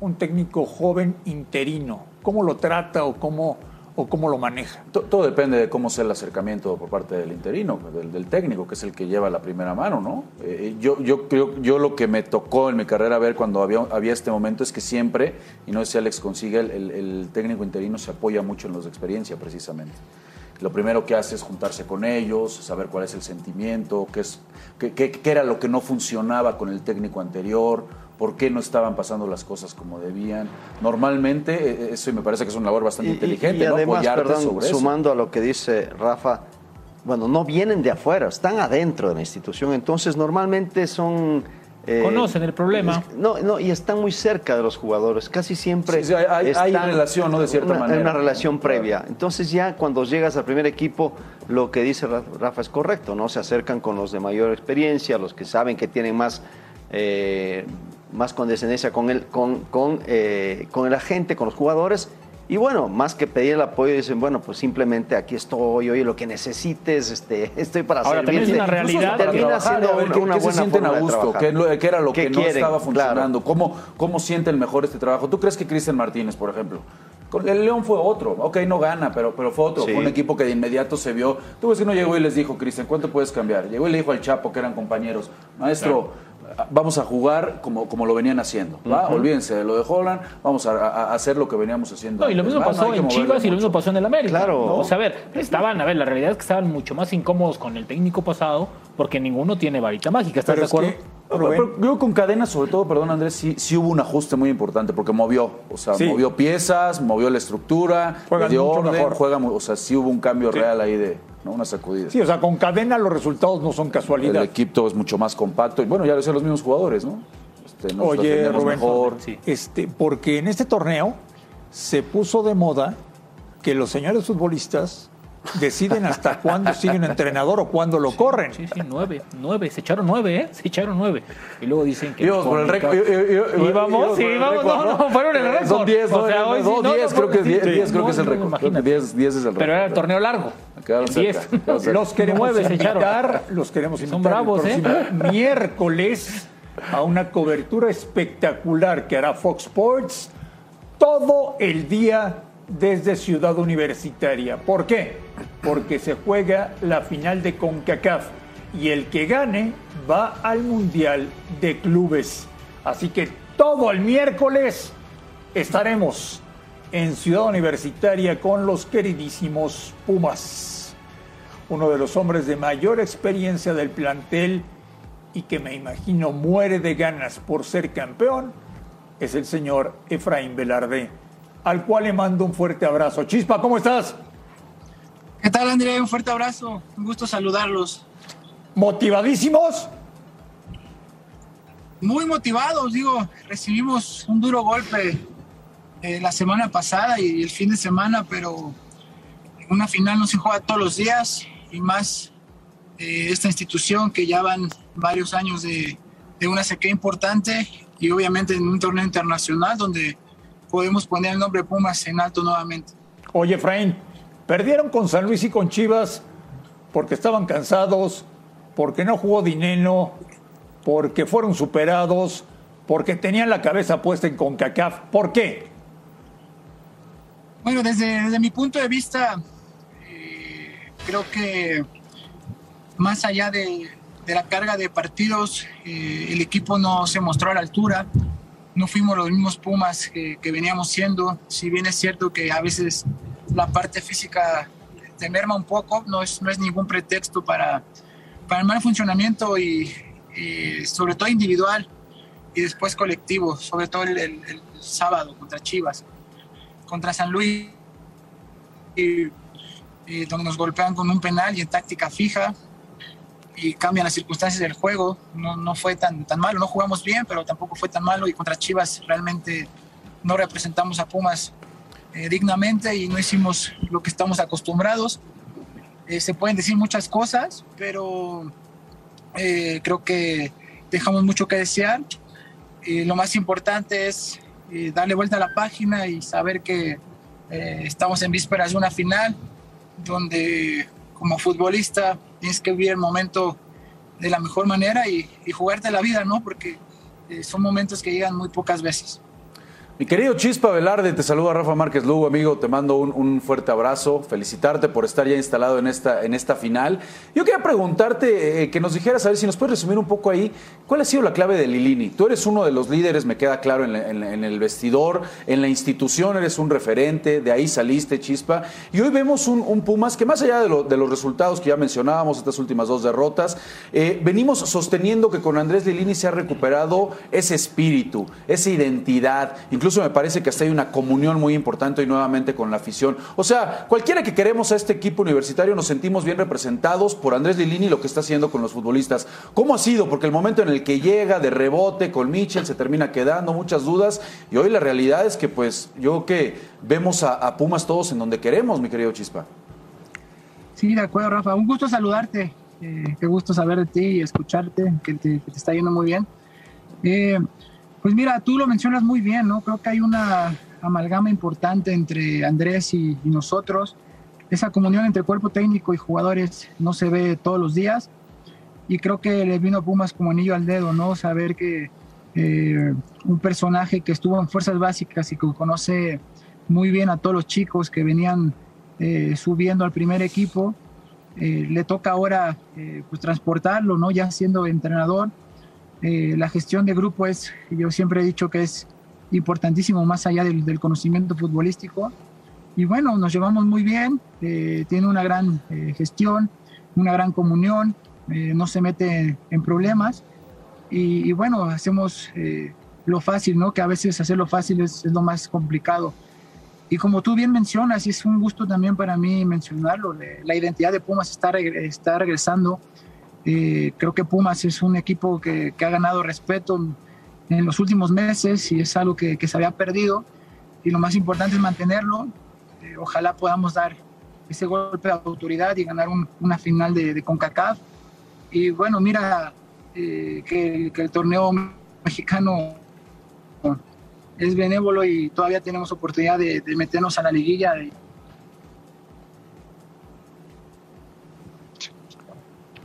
un técnico joven interino? ¿Cómo lo trata o cómo, o cómo lo maneja? To- Todo depende de cómo sea el acercamiento por parte del interino, del, del técnico, que es el que lleva la primera mano, ¿no? Eh, yo, yo yo lo que me tocó en mi carrera ver cuando había, había este momento es que siempre, y no sé si Alex consigue, el- el técnico interino se apoya mucho en los de experiencia, precisamente. Lo primero que hace es juntarse con ellos, saber cuál es el sentimiento, qué, es, qué, qué- qué era lo que no funcionaba con el técnico anterior, por qué no estaban pasando las cosas como debían. Normalmente, eh, eso me parece que es una labor bastante Y- inteligente, y además, perdón, sobre eso. sumando a lo que dice Rafa, bueno, no vienen de afuera, están adentro de la institución, entonces normalmente son... eh, Conocen el problema. es- No, no, y están muy cerca de los jugadores, casi siempre... Sí, sí, hay- relación, ¿no? De cierta una, manera. Una relación previa. Entonces ya cuando llegas al primer equipo, lo que dice Ra- Rafa es correcto, ¿no? Se acercan con los de mayor experiencia, los que saben que tienen más... eh, más condescendencia con el, con, con, eh, con el agente, con los jugadores, y bueno, más que pedir el apoyo, dicen, bueno, pues simplemente aquí estoy, oye, lo que necesites, este, estoy para Ahora, también es una realidad Termina siendo una, ¿qué, una qué se buena sienten forma a gusto? ¿Qué, era lo ¿Qué que no estaba Claro. funcionando? ¿Cómo, ¿Cómo sienten mejor este trabajo? ¿Tú crees que Cristian Martínez, por ejemplo? El León fue otro, ok, no gana, pero, pero fue otro, Sí. fue un equipo que de inmediato se vio. Tú ves que no llegó y les dijo, Cristian, ¿cuánto puedes cambiar? Llegó y le dijo al Chapo, que eran compañeros, maestro, vamos a jugar como, como lo venían haciendo, ¿va? Olvídense de lo de Holland, vamos a, a- a hacer lo que veníamos haciendo. No, y lo mismo pasó en Chivas y lo mismo pasó en el América. Claro. ¿no? O sea, a ver, estaban, a ver, la realidad es que estaban mucho más incómodos con el técnico pasado porque ninguno tiene varita mágica, ¿estás Pero de es acuerdo? que, Pero- pero yo con cadena, sobre todo, perdón Andrés, sí, sí hubo un ajuste muy importante porque movió, o sea, Sí. movió piezas, movió la estructura, Juegan dio mucho orden, mejor. juega, o sea, sí hubo un cambio real ahí de, ¿no? Una sacudida. Sí, o sea, con cadena los resultados no son El casualidad. equipo es mucho más compacto y bueno, ya lo decían los mismos jugadores, ¿no? Este, nos Oye, Rubén, mejor. este, porque en este torneo se puso de moda que los señores futbolistas deciden hasta cuándo sigue un entrenador o cuándo lo corren. Sí, sí, nueve, nueve, se echaron nueve, ¿eh? Se echaron nueve. Y luego dicen que... Íbamos por el récord. Íbamos vamos, sí, vamos, no, no, fueron el récord. Son 10, O ¿no? sea, hoy sí, No, no, 10, no, creo que es sí, 10, sí, 10 creo que es el récord. 10, 10 es el récord. Pero era el torneo largo. Quedaron cerca, 10. quedaron cerca. Los queremos Nueve se echaron. invitar, los queremos Son invitar bravos, el ¿eh? miércoles a una cobertura espectacular que hará Fox Sports todo el día desde Ciudad Universitaria. ¿Por qué? Porque se juega la final de CONCACAF y el que gane va al Mundial de Clubes. Así que todo el miércoles estaremos en Ciudad Universitaria con los queridísimos Pumas. Uno de los hombres de mayor experiencia del plantel y que me imagino muere de ganas por ser campeón es el señor Efraín Velarde, al cual le mando un fuerte abrazo. Chispa, ¿cómo estás? ¿Qué tal, André? Un fuerte abrazo. Un gusto saludarlos. ¿Motivadísimos? Muy motivados, digo. Recibimos un duro golpe eh, la semana pasada y el fin de semana, pero una final no se juega todos los días y más eh, esta institución que ya van varios años de, de una sequía importante y obviamente en un torneo internacional donde podemos poner el nombre Pumas en alto nuevamente. Oye, Efraín, perdieron con San Luis y con Chivas porque estaban cansados, porque no jugó Dineno, porque fueron superados, porque tenían la cabeza puesta en CONCACAF. ¿Por qué? Bueno, desde, mi punto de vista, eh, creo que más allá de, la carga de partidos, eh, el equipo no se mostró a la altura, no fuimos los mismos Pumas que, veníamos siendo, si bien es cierto que a veces la parte física te merma un poco, no es, no es ningún pretexto para, para el mal funcionamiento y, sobre todo individual y después colectivo, sobre todo el, sábado contra Chivas, contra San Luis, donde nos golpean con un penal y en táctica fija, y cambian las circunstancias del juego. No, no fue tan, tan malo, no jugamos bien, pero tampoco fue tan malo y contra Chivas realmente no representamos a Pumas eh, dignamente y no hicimos lo que estamos acostumbrados. Eh, se pueden decir muchas cosas, pero eh, creo que dejamos mucho que desear. lo más importante es darle vuelta a la página y saber que estamos en vísperas de una final donde como futbolista tienes que vivir el momento de la mejor manera y, y jugarte la vida, ¿no? Porque son momentos que llegan muy pocas veces. Mi querido Chispa Velarde, te saluda Rafa Márquez Lugo, amigo, te mando un, fuerte abrazo, felicitarte por estar ya instalado en esta, en esta final. Yo quería preguntarte, eh, que nos dijeras, a ver si nos puedes resumir un poco ahí, ¿cuál ha sido la clave de Lilini? Tú eres uno de los líderes, me queda claro, en, el vestidor, en la institución eres un referente, de ahí saliste, Chispa, y hoy vemos un, Pumas que más allá de, los resultados que ya mencionábamos, estas últimas dos derrotas, eh, venimos sosteniendo que con Andrés Lilini se ha recuperado ese espíritu, esa identidad, incluso Incluso me parece que hasta hay una comunión muy importante y nuevamente con la afición. O sea, cualquiera que queremos a este equipo universitario nos sentimos bien representados por Andrés Lilini y lo que está haciendo con los futbolistas. ¿Cómo ha sido? Porque el momento en el que llega de rebote con Mitchell se termina quedando, muchas dudas. Y hoy la realidad es que pues yo que vemos a, a Pumas todos en donde queremos, mi querido Chispa. Sí, de acuerdo, Rafa. Un gusto saludarte. Eh, qué gusto saber de ti y escucharte, que te, que te está yendo muy bien. Eh, pues mira, tú lo mencionas muy bien, ¿no? Creo que hay una amalgama importante entre Andrés y, nosotros. Esa comunión entre cuerpo técnico y jugadores no se ve todos los días. Y creo que le vino a Pumas como anillo al dedo, ¿no? Saber que eh, un personaje que estuvo en fuerzas básicas y que conoce muy bien a todos los chicos que venían eh, subiendo al primer equipo, eh, le toca ahora pues transportarlo, ¿no? Ya siendo entrenador eh, la gestión de grupo es, yo siempre he dicho que es importantísimo más allá del, conocimiento futbolístico. Y bueno, nos llevamos muy bien, eh, tiene una gran eh, gestión, una gran comunión, no se mete en problemas. Y, bueno, hacemos lo fácil, ¿no? Que a veces hacer lo fácil es, es, lo más complicado. Y como tú bien mencionas, y es un gusto también para mí mencionarlo, la identidad de Pumas está, está regresando eh, creo que Pumas es un equipo que, que, ha ganado respeto en los últimos meses y es algo que, que se había perdido. Y lo más importante es mantenerlo. Eh, ojalá podamos dar ese golpe de autoridad y ganar un, una final de, de, CONCACAF. Y bueno, mira eh, que, que, el torneo mexicano es benévolo y todavía tenemos oportunidad de, de meternos a la liguilla.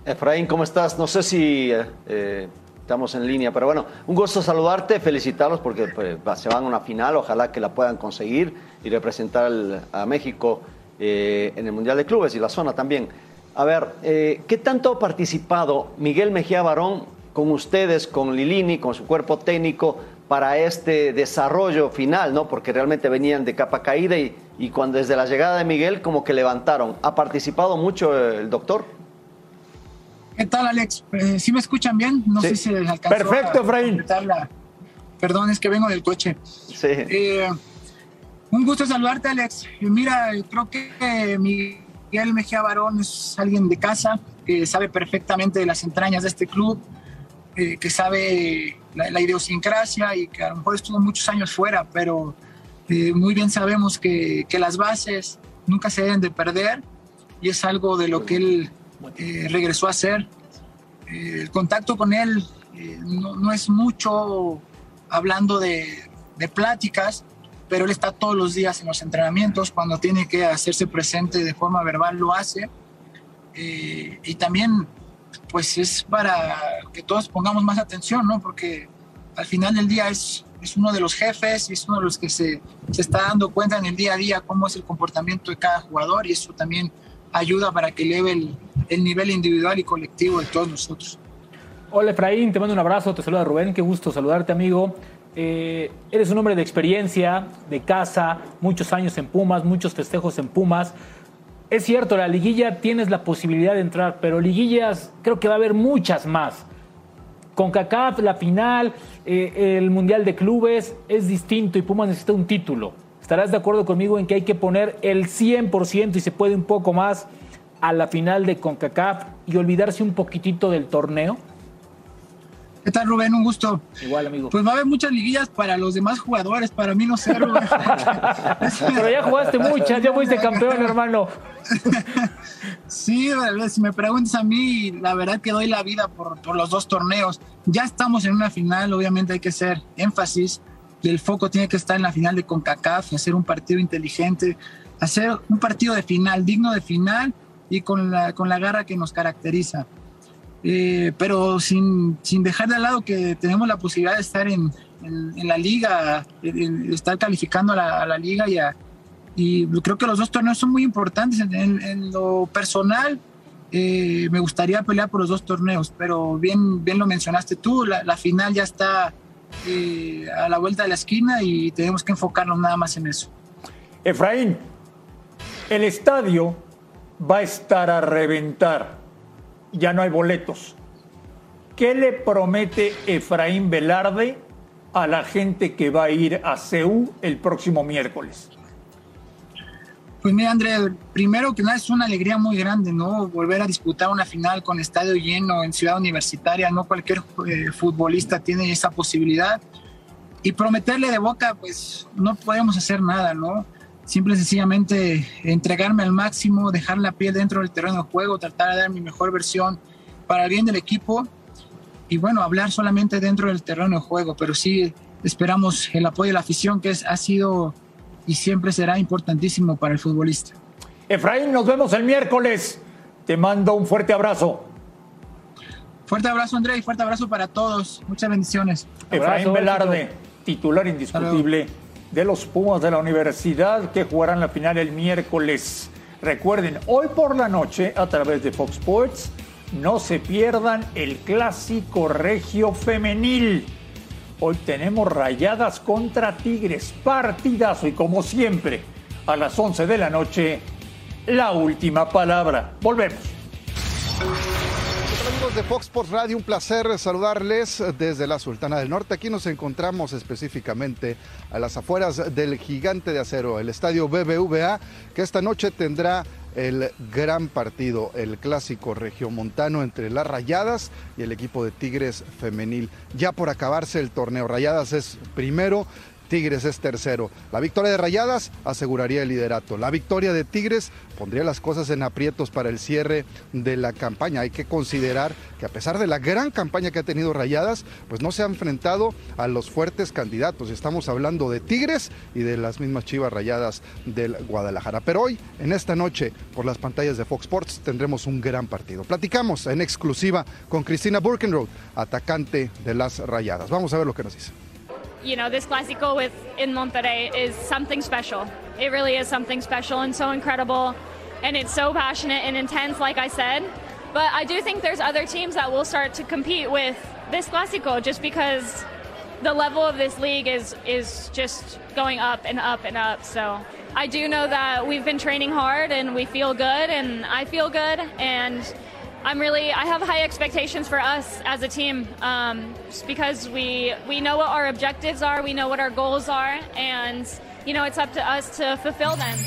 Efraín, ¿cómo estás? No sé si eh, estamos en línea, pero bueno, un gusto saludarte, felicitarlos porque pues, se van a una final, ojalá que la puedan conseguir y representar a México eh, en el Mundial de Clubes y la zona también. A ver, eh, ¿qué tanto ha participado Miguel Mejía Barón con ustedes, con Lilini, con su cuerpo técnico para este desarrollo final, ¿no? Porque realmente venían de capa caída y, y cuando desde la llegada de Miguel como que levantaron. ¿Ha participado mucho el doctor? ¿Qué tal, Alex? Eh, ¿Sí me escuchan bien? No sí. sé si les alcanzó Perfecto, Efraín. La... Perdón, es que vengo del coche. Sí. Eh, un gusto saludarte, Alex. Mira, creo que Miguel Mejía Barón es alguien de casa que sabe perfectamente de las entrañas de este club, eh, que sabe la, la, idiosincrasia y que a lo mejor estuvo muchos años fuera, pero Eh, muy bien sabemos que, que, las bases nunca se deben de perder y es algo de lo que él eh, regresó a hacer. Eh, el contacto con él no, no, es mucho hablando de, de, pláticas, pero él está todos los días en los entrenamientos, cuando tiene que hacerse presente de forma verbal lo hace. y también pues es para que todos pongamos más atención, ¿no? Porque al final del día es, es uno de los jefes y es uno de los que se, se, está dando cuenta en el día a día cómo es el comportamiento de cada jugador y eso también ayuda para que eleve el, el nivel individual y colectivo de todos nosotros. Hola Efraín, te mando un abrazo, te saluda Rubén, qué gusto saludarte amigo. Eh, eres un hombre de experiencia, de casa, muchos años en Pumas, muchos festejos en Pumas. Es cierto, la liguilla tienes la posibilidad de entrar, pero liguillas creo que va a haber muchas más. Con CACAF, la final, eh, el Mundial de Clubes es distinto y Pumas necesita un título. ¿Estarás de acuerdo conmigo en que hay que poner el 100% y se puede un poco más a la final de CONCACAF y olvidarse un poquitito del torneo? ¿Qué tal, Rubén? Un gusto. Igual, amigo. Pues va a haber muchas liguillas para los demás jugadores, para mí no sé, Rubén. Pero ya jugaste muchas, ya fuiste campeón, hermano. Sí, si me preguntas a mí, la verdad que doy la vida por, por los dos torneos. Ya estamos en una final, obviamente hay que hacer énfasis. Y el foco tiene que estar en la final de CONCACAF, hacer un partido inteligente, hacer un partido de final, digno de final y con la, con la garra que nos caracteriza. Eh, pero sin, sin, dejar de lado que tenemos la posibilidad de estar en, en, en la liga, de estar calificando a la, a la liga y, a, y, creo que los dos torneos son muy importantes. En, lo personal, eh, me gustaría pelear por los dos torneos, pero bien, bien lo mencionaste tú, la, la final ya está eh, a la vuelta de la esquina y tenemos que enfocarnos nada más en eso. Efraín, el estadio va a estar a reventar ya no hay boletos. ¿Qué le promete Efraín Velarde a la gente que va a ir a CEU el próximo miércoles? Pues mira, André, primero que nada es una alegría muy grande, ¿no? Volver a disputar una final con estadio lleno en Ciudad Universitaria, no cualquier eh, futbolista tiene esa posibilidad. Y prometerle de boca, pues no podemos hacer nada, ¿no? Simple y sencillamente entregarme al máximo, dejar la piel dentro del terreno de juego, tratar de dar mi mejor versión para el bien del equipo y bueno, hablar solamente dentro del terreno de juego, pero sí esperamos el apoyo de la afición que es, ha sido y siempre será importantísimo para el futbolista. Efraín, nos vemos el miércoles. Te mando un fuerte abrazo. Fuerte abrazo, André, y fuerte abrazo para todos. Muchas bendiciones. Efraín Velarde, titular indiscutible de los Pumas de la Universidad que jugarán la final el miércoles. Recuerden, hoy por la noche a través de Fox Sports, no se pierdan el clásico regio femenil. Hoy tenemos rayadas contra Tigres, partidazo y como siempre, a las 11 de la noche, la última palabra. Volvemos amigos de Fox Sports Radio, un placer saludarles desde la Sultana del Norte. Aquí nos encontramos específicamente a las afueras del Gigante de Acero, el estadio BBVA, que esta noche tendrá el gran partido, el clásico regiomontano entre las Rayadas y el equipo de Tigres femenil. Ya por acabarse el torneo, Rayadas es primero, Tigres es tercero. La victoria de Rayadas aseguraría el liderato. La victoria de Tigres pondría las cosas en aprietos para el cierre de la campaña. Hay que considerar que a pesar de la gran campaña que ha tenido Rayadas, pues no se ha enfrentado a los fuertes candidatos. Estamos hablando de Tigres y de las mismas Chivas Rayadas del Guadalajara. Pero hoy, en esta noche, por las pantallas de Fox Sports, tendremos un gran partido. Platicamos en exclusiva con Cristina Burkenroth, atacante de las Rayadas. Vamos a ver lo que nos dice. You know, this Clásico with in Monterrey is something special. It really is something special and so incredible, and it's so passionate and intense, like I said. But I do think there's other teams that will start to compete with this Clásico just because the level of this league is is just going up and up and up. So I do know that we've been training hard and we feel good, and I feel good, and I'm really I have high expectations for us as a team um, because we we know what our objectives are, we know what our goals are, and you know it's up to us to fulfill them.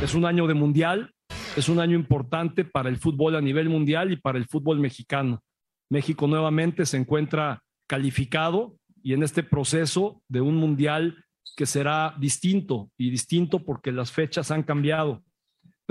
Es un año de mundial, es un año importante para el fútbol a nivel mundial y para el fútbol mexicano. México nuevamente se encuentra calificado y en este proceso de un mundial que será distinto y distinto porque las fechas han cambiado,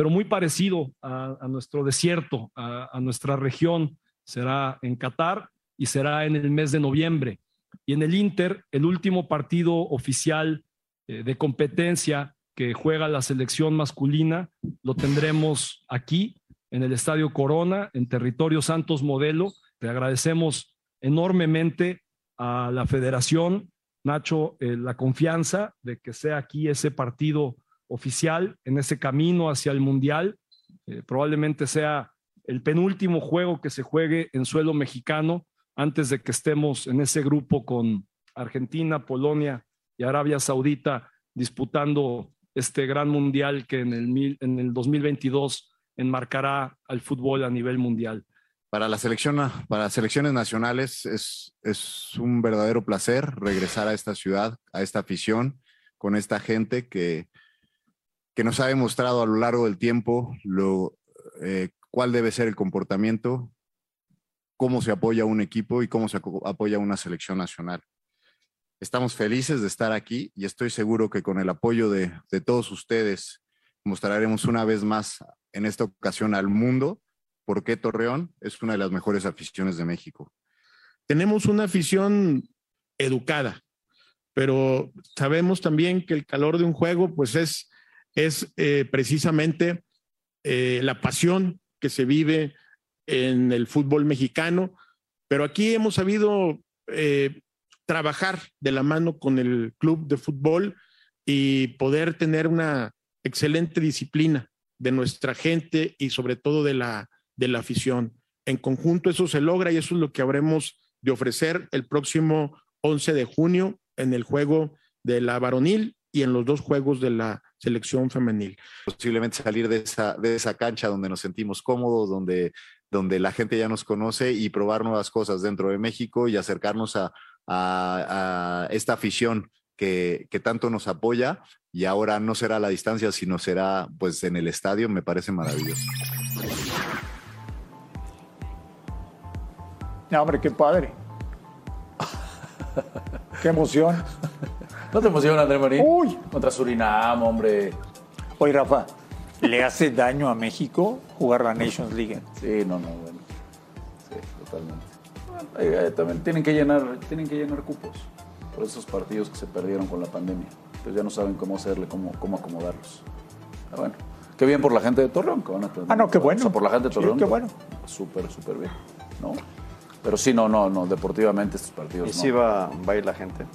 pero muy parecido a, a nuestro desierto, a, a nuestra región. Será en Qatar y será en el mes de noviembre. Y en el Inter, el último partido oficial eh, de competencia que juega la selección masculina, lo tendremos aquí, en el Estadio Corona, en territorio Santos Modelo. Te agradecemos enormemente a la federación, Nacho, eh, la confianza de que sea aquí ese partido oficial en ese camino hacia el Mundial. Eh, probablemente sea el penúltimo juego que se juegue en suelo mexicano antes de que estemos en ese grupo con Argentina, Polonia y Arabia Saudita disputando este gran mundial que en el, mil- en el 2022 enmarcará al fútbol a nivel mundial. Para la selección, para las selecciones nacionales es, es un verdadero placer regresar a esta ciudad, a esta afición, con esta gente que, que nos ha demostrado a lo largo del tiempo lo, eh, cuál debe ser el comportamiento, cómo se apoya un equipo y cómo se apoya una selección nacional. Estamos felices de estar aquí y estoy seguro que con el apoyo de, de todos ustedes mostraremos una vez más en esta ocasión al mundo por qué Torreón es una de las mejores aficiones de México. tenemos una afición educada, pero sabemos también que el calor de un juego, pues es, es eh, precisamente eh, la pasión que se vive en el fútbol mexicano, pero aquí hemos sabido eh, trabajar de la mano con el club de fútbol y poder tener una excelente disciplina de nuestra gente y sobre todo de la, de la afición. En conjunto eso se logra y eso es lo que habremos de ofrecer el próximo 11 de junio en el juego de la varonil y en los dos juegos de la selección femenil. Posiblemente salir de esa, de esa cancha donde nos sentimos cómodos, donde, donde la gente ya nos conoce y probar nuevas cosas dentro de México y acercarnos a, a- a esta afición que, que tanto nos apoya y ahora no será a la distancia, sino será pues en el estadio, me parece maravilloso. No, hombre, qué padre. qué emoción. ¿No te emociona, André Marín? Uy. Contra Surinam, hombre. Oye, Rafa, ¿le hace daño a México jugar la Nations League? Sí, no, no, bueno. Sí, totalmente. Bueno, eh, también tienen que llenar, tienen que llenar cupos por esos partidos que se perdieron con la pandemia. Pues ya no saben cómo hacerle, cómo, cómo acomodarlos. Pero bueno, qué bien por la gente de Torreón que van a tener. Ah, no, qué bueno. O sea, por la gente de Sí, Torreón. qué bueno. Súper, súper bien. ¿no? Pero sí, no, no, no, deportivamente estos partidos. ¿Y no. si va, va a ir la gente?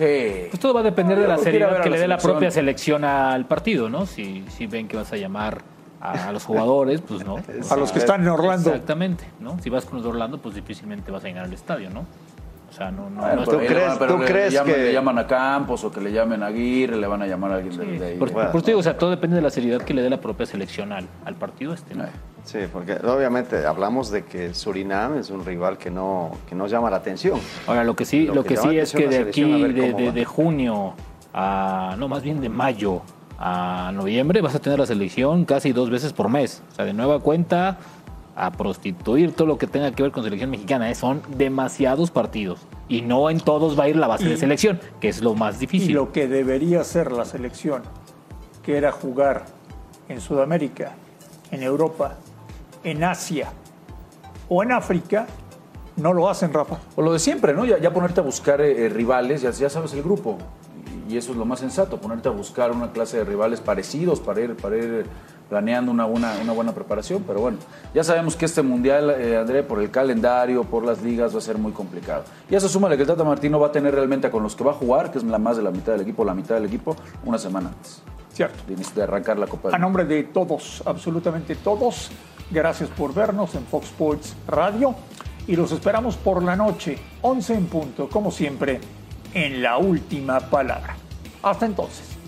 Sí. Pues todo va a depender No, de la seriedad que la le dé la propia selección al partido, ¿no? Si, si ven que vas a llamar a, a los jugadores, pues no. A los que están en Orlando. Exactamente, ¿no? Si vas con los de Orlando, pues difícilmente vas a llenar al estadio, ¿no? O sea, no, no, Bueno, no es- pero ahí le le llaman, le llaman a Campos o que le llamen a Aguirre, le van a llamar a alguien de, de ahí. Por, por eso te digo, o sea, todo depende de la seriedad que le dé la propia selección al, al partido este, ¿no? Sí, porque obviamente hablamos de que Surinam es un rival que no, que no llama la atención. Ahora, lo que sí, lo, que, sí es que de aquí, de, de- junio a, no, más bien de mayo a noviembre, vas a tener la selección casi dos veces por mes. O sea, de nueva cuenta, a prostituir todo lo que tenga que ver con selección mexicana. ¿eh? Son demasiados partidos. Y no en todos va a ir la base Y- de selección, que es lo más Y difícil. lo que debería hacer la selección, que era jugar en Sudamérica, en Europa, en Asia o en África, no lo hacen, Rafa. O lo de siempre, ¿no? Ya, ya ponerte a buscar eh, eh, rivales, ya, ya sabes el grupo. Y, eso es lo más sensato, ponerte a buscar una clase de rivales parecidos para ir, para ir planeando una, buena una buena preparación. Pero bueno, ya sabemos que este mundial, eh, André, por el calendario, por las ligas, va a ser muy complicado. Y eso súmale que el Tata Martino va a tener realmente con los que va a jugar, que es la más de la mitad del equipo, la mitad del equipo, una semana antes. Cierto. De, de arrancar la Copa A nombre de todos, absolutamente todos, gracias por vernos en Fox Sports Radio y los esperamos por la noche, 11 en punto, como siempre, en la última palabra. Hasta entonces.